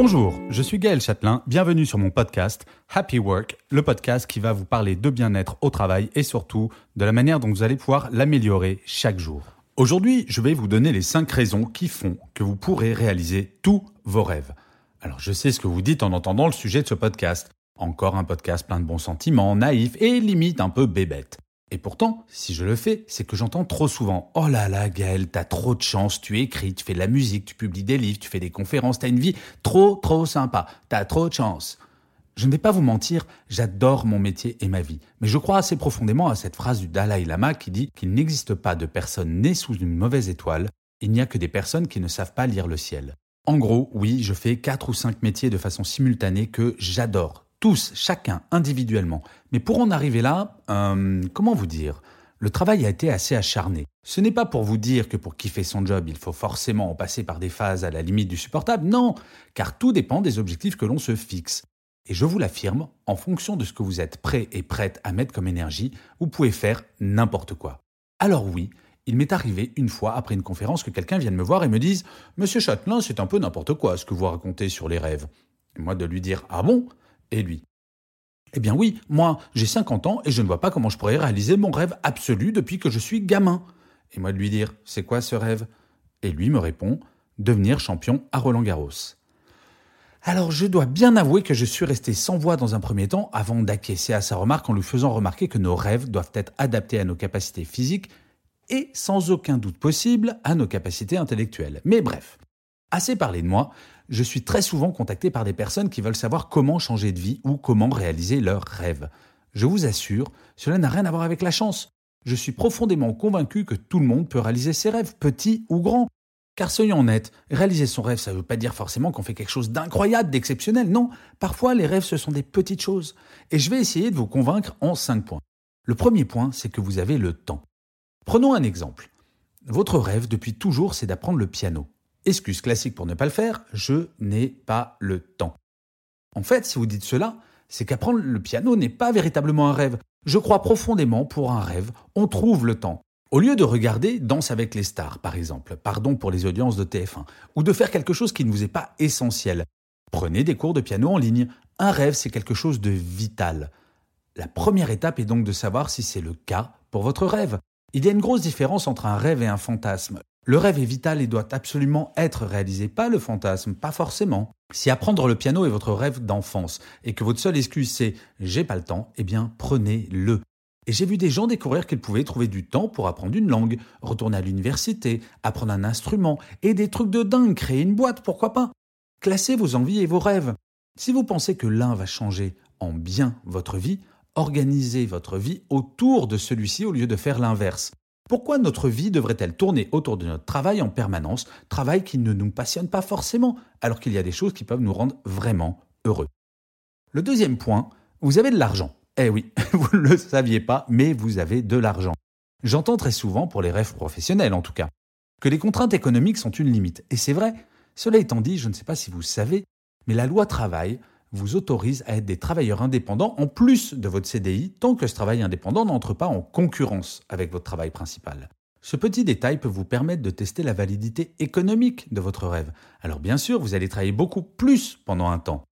Bonjour, je suis Gaël Châtelain, bienvenue sur mon podcast Happy Work, le podcast qui va vous parler de bien-être au travail et surtout de la manière dont vous allez pouvoir l'améliorer chaque jour. Aujourd'hui, je vais vous donner les 5 raisons qui font que vous pourrez réaliser tous vos rêves. Alors je sais ce que vous dites en entendant le sujet de ce podcast. Encore un podcast plein de bons sentiments, naïf et limite un peu bébête. Et pourtant, si je le fais, c'est que j'entends trop souvent Oh là là, Gaël, t'as trop de chance, tu écris, tu fais de la musique, tu publies des livres, tu fais des conférences, t'as une vie trop, trop sympa, t'as trop de chance. Je ne vais pas vous mentir, j'adore mon métier et ma vie, mais je crois assez profondément à cette phrase du Dalai Lama qui dit qu'il n'existe pas de personnes nées sous une mauvaise étoile, il n'y a que des personnes qui ne savent pas lire le ciel. En gros, oui, je fais quatre ou cinq métiers de façon simultanée que j'adore, tous, chacun, individuellement. Mais pour en arriver là, euh, comment vous dire? Le travail a été assez acharné. Ce n'est pas pour vous dire que pour kiffer son job, il faut forcément en passer par des phases à la limite du supportable, non, car tout dépend des objectifs que l'on se fixe. Et je vous l'affirme, en fonction de ce que vous êtes prêt et prête à mettre comme énergie, vous pouvez faire n'importe quoi. Alors oui, il m'est arrivé une fois après une conférence que quelqu'un vienne me voir et me dise Monsieur Châtelain, c'est un peu n'importe quoi ce que vous racontez sur les rêves. Et moi de lui dire Ah bon? Et lui Eh bien oui, moi, j'ai 50 ans et je ne vois pas comment je pourrais réaliser mon rêve absolu depuis que je suis gamin. Et moi de lui dire C'est quoi ce rêve? Et lui me répond Devenir champion à Roland Garros. Alors je dois bien avouer que je suis resté sans voix dans un premier temps avant d'acquiescer à sa remarque en lui faisant remarquer que nos rêves doivent être adaptés à nos capacités physiques et sans aucun doute possible à nos capacités intellectuelles. Mais bref, assez parlé de moi, je suis très souvent contacté par des personnes qui veulent savoir comment changer de vie ou comment réaliser leurs rêves. Je vous assure, cela n'a rien à voir avec la chance. Je suis profondément convaincu que tout le monde peut réaliser ses rêves, petits ou grands. Car soyons honnêtes, réaliser son rêve, ça ne veut pas dire forcément qu'on fait quelque chose d'incroyable, d'exceptionnel. Non, parfois les rêves, ce sont des petites choses. Et je vais essayer de vous convaincre en cinq points. Le premier point, c'est que vous avez le temps. Prenons un exemple. Votre rêve depuis toujours, c'est d'apprendre le piano. Excuse classique pour ne pas le faire, je n'ai pas le temps. En fait, si vous dites cela, c'est qu'apprendre le piano n'est pas véritablement un rêve. Je crois profondément, pour un rêve, on trouve le temps. Au lieu de regarder Danse avec les stars, par exemple, pardon pour les audiences de TF1, ou de faire quelque chose qui ne vous est pas essentiel, prenez des cours de piano en ligne. Un rêve, c'est quelque chose de vital. La première étape est donc de savoir si c'est le cas pour votre rêve. Il y a une grosse différence entre un rêve et un fantasme. Le rêve est vital et doit absolument être réalisé, pas le fantasme, pas forcément. Si apprendre le piano est votre rêve d'enfance et que votre seule excuse c'est j'ai pas le temps, eh bien prenez-le. Et j'ai vu des gens découvrir qu'ils pouvaient trouver du temps pour apprendre une langue, retourner à l'université, apprendre un instrument et des trucs de dingue, créer une boîte, pourquoi pas. Classez vos envies et vos rêves. Si vous pensez que l'un va changer en bien votre vie, organisez votre vie autour de celui-ci au lieu de faire l'inverse. Pourquoi notre vie devrait-elle tourner autour de notre travail en permanence, travail qui ne nous passionne pas forcément, alors qu'il y a des choses qui peuvent nous rendre vraiment heureux? Le deuxième point, vous avez de l'argent. Eh oui, vous ne le saviez pas, mais vous avez de l'argent. J'entends très souvent, pour les rêves professionnels en tout cas, que les contraintes économiques sont une limite. Et c'est vrai, cela étant dit, je ne sais pas si vous savez, mais la loi travail vous autorise à être des travailleurs indépendants en plus de votre CDI tant que ce travail indépendant n'entre pas en concurrence avec votre travail principal. Ce petit détail peut vous permettre de tester la validité économique de votre rêve. Alors bien sûr, vous allez travailler beaucoup plus pendant un temps.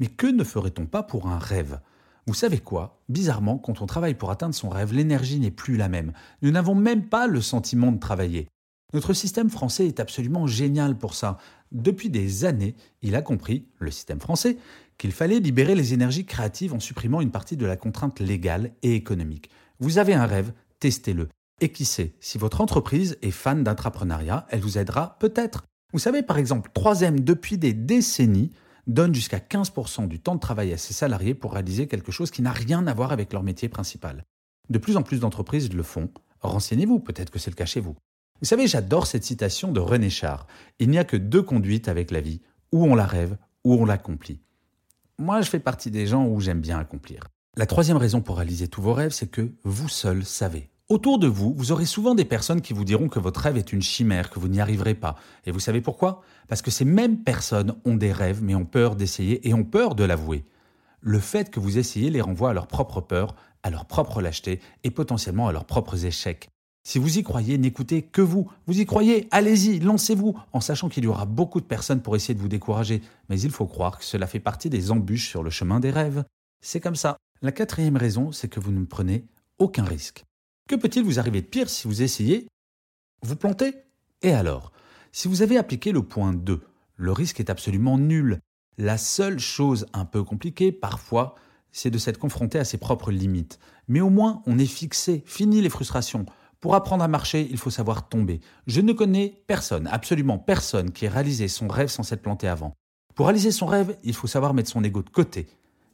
Mais que ne ferait-on pas pour un rêve? Vous savez quoi? Bizarrement, quand on travaille pour atteindre son rêve, l'énergie n'est plus la même. Nous n'avons même pas le sentiment de travailler. Notre système français est absolument génial pour ça. Depuis des années, il a compris, le système français, qu'il fallait libérer les énergies créatives en supprimant une partie de la contrainte légale et économique. Vous avez un rêve, testez-le. Et qui sait, si votre entreprise est fan d'entrepreneuriat, elle vous aidera peut-être. Vous savez, par exemple, 3M, depuis des décennies, donne jusqu'à 15% du temps de travail à ses salariés pour réaliser quelque chose qui n'a rien à voir avec leur métier principal. De plus en plus d'entreprises le font. Renseignez-vous, peut-être que c'est le cas chez vous. Vous savez, j'adore cette citation de René Char. Il n'y a que deux conduites avec la vie, ou on la rêve, ou on l'accomplit. Moi, je fais partie des gens où j'aime bien accomplir. La troisième raison pour réaliser tous vos rêves, c'est que vous seul savez. Autour de vous, vous aurez souvent des personnes qui vous diront que votre rêve est une chimère, que vous n'y arriverez pas. Et vous savez pourquoi? Parce que ces mêmes personnes ont des rêves, mais ont peur d'essayer et ont peur de l'avouer. Le fait que vous essayez les renvoie à leur propre peur, à leur propre lâcheté et potentiellement à leurs propres échecs. Si vous y croyez, n'écoutez que vous. Vous y croyez, allez-y, lancez-vous, en sachant qu'il y aura beaucoup de personnes pour essayer de vous décourager. Mais il faut croire que cela fait partie des embûches sur le chemin des rêves. C'est comme ça. La quatrième raison, c'est que vous ne prenez aucun risque. Que peut-il vous arriver de pire si vous essayez Vous plantez? Et alors? Si vous avez appliqué le point 2, le risque est absolument nul. La seule chose un peu compliquée, parfois, c'est de s'être confronté à ses propres limites. Mais au moins, on est fixé, fini les frustrations. Pour apprendre à marcher, il faut savoir tomber. Je ne connais personne, absolument personne, qui ait réalisé son rêve sans s'être planté avant. Pour réaliser son rêve, il faut savoir mettre son ego de côté.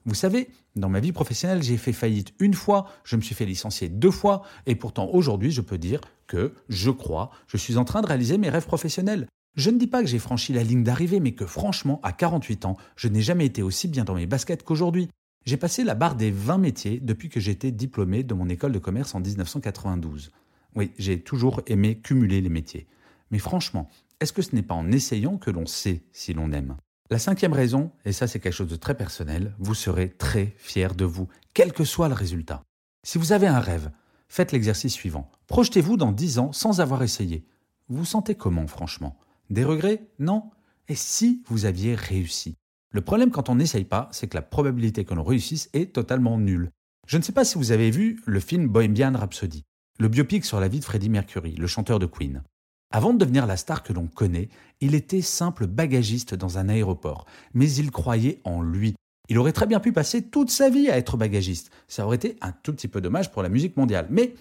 Vous savez, dans ma vie professionnelle, j'ai fait faillite une fois, je me suis fait licencier deux fois, et pourtant aujourd'hui, je peux dire que, je crois, je suis en train de réaliser mes rêves professionnels. Je ne dis pas que j'ai franchi la ligne d'arrivée, mais que franchement, à 48 ans, je n'ai jamais été aussi bien dans mes baskets qu'aujourd'hui. J'ai passé la barre des 20 métiers depuis que j'étais diplômé de mon école de commerce en 1992. Oui, j'ai toujours aimé cumuler les métiers. Mais franchement, est-ce que ce n'est pas en essayant que l'on sait si l'on aime? La cinquième raison, et ça c'est quelque chose de très personnel, vous serez très fier de vous, quel que soit le résultat. Si vous avez un rêve, faites l'exercice suivant. Projetez-vous dans 10 ans sans avoir essayé. Vous sentez comment franchement? Des regrets? Non? Et si vous aviez réussi? Le problème quand on n'essaye pas, c'est que la probabilité que l'on réussisse est totalement nulle. Je ne sais pas si vous avez vu le film Bohemian Rhapsody, le biopic sur la vie de Freddie Mercury, le chanteur de Queen. Avant de devenir la star que l'on connaît, il était simple bagagiste dans un aéroport, mais il croyait en lui. Il aurait très bien pu passer toute sa vie à être bagagiste. Ça aurait été un tout petit peu dommage pour la musique mondiale. Mais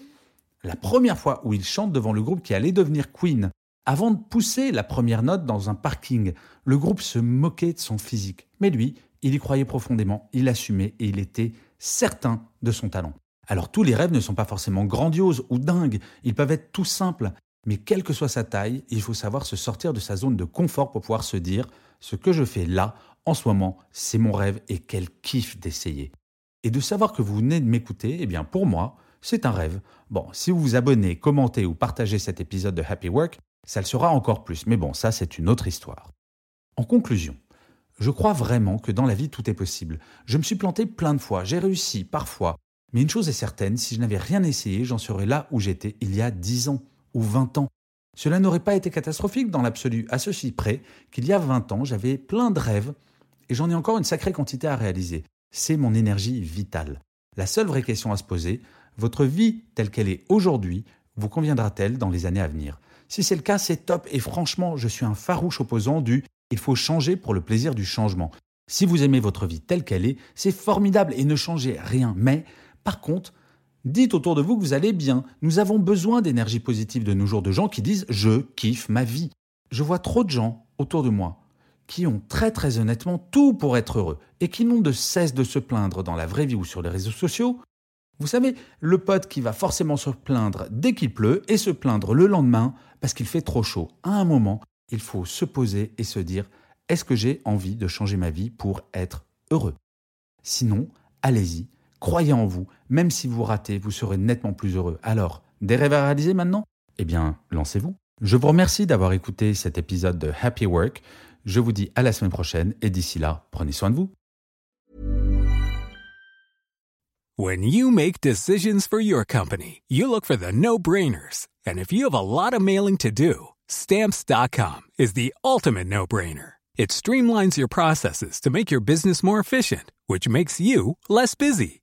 la première fois où il chante devant le groupe qui allait devenir Queen, avant de pousser la première note dans un parking, le groupe se moquait de son physique. Mais lui, il y croyait profondément, il assumait et il était certain de son talent. Alors tous les rêves ne sont pas forcément grandioses ou dingues, ils peuvent être tout simples. Mais quelle que soit sa taille, il faut savoir se sortir de sa zone de confort pour pouvoir se dire ce que je fais là, en ce moment, c'est mon rêve et quel kiff d'essayer. Et de savoir que vous venez de m'écouter, eh bien pour moi, c'est un rêve. Bon, si vous vous abonnez, commentez ou partagez cet épisode de Happy Work, ça le sera encore plus. Mais bon, ça c'est une autre histoire. En conclusion, je crois vraiment que dans la vie tout est possible. Je me suis planté plein de fois, j'ai réussi parfois. Mais une chose est certaine, si je n'avais rien essayé, j'en serais là où j'étais il y a dix ans ou 20 ans. Cela n'aurait pas été catastrophique dans l'absolu, à ceci près qu'il y a 20 ans, j'avais plein de rêves et j'en ai encore une sacrée quantité à réaliser. C'est mon énergie vitale. La seule vraie question à se poser, votre vie telle qu'elle est aujourd'hui, vous conviendra-t-elle dans les années à venir? Si c'est le cas, c'est top et franchement, je suis un farouche opposant du il faut changer pour le plaisir du changement. Si vous aimez votre vie telle qu'elle est, c'est formidable et ne changez rien. Mais par contre, Dites autour de vous que vous allez bien. Nous avons besoin d'énergie positive de nos jours, de gens qui disent je kiffe ma vie. Je vois trop de gens autour de moi qui ont très très honnêtement tout pour être heureux et qui n'ont de cesse de se plaindre dans la vraie vie ou sur les réseaux sociaux. Vous savez, le pote qui va forcément se plaindre dès qu'il pleut et se plaindre le lendemain parce qu'il fait trop chaud. À un moment, il faut se poser et se dire est-ce que j'ai envie de changer ma vie pour être heureux? Sinon, allez-y, Croyez en vous, même si vous ratez, vous serez nettement plus heureux. Alors, des rêves à réaliser maintenant? Eh bien, lancez-vous. Je vous remercie d'avoir écouté cet épisode de Happy Work. Je vous dis à la semaine prochaine et d'ici là, prenez soin de vous. When you make decisions for your company, you look for the no-brainers. And if you have a lot of mailing to do, stamps.com is the ultimate no-brainer. It streamlines your processes to make your business more efficient, which makes you less busy.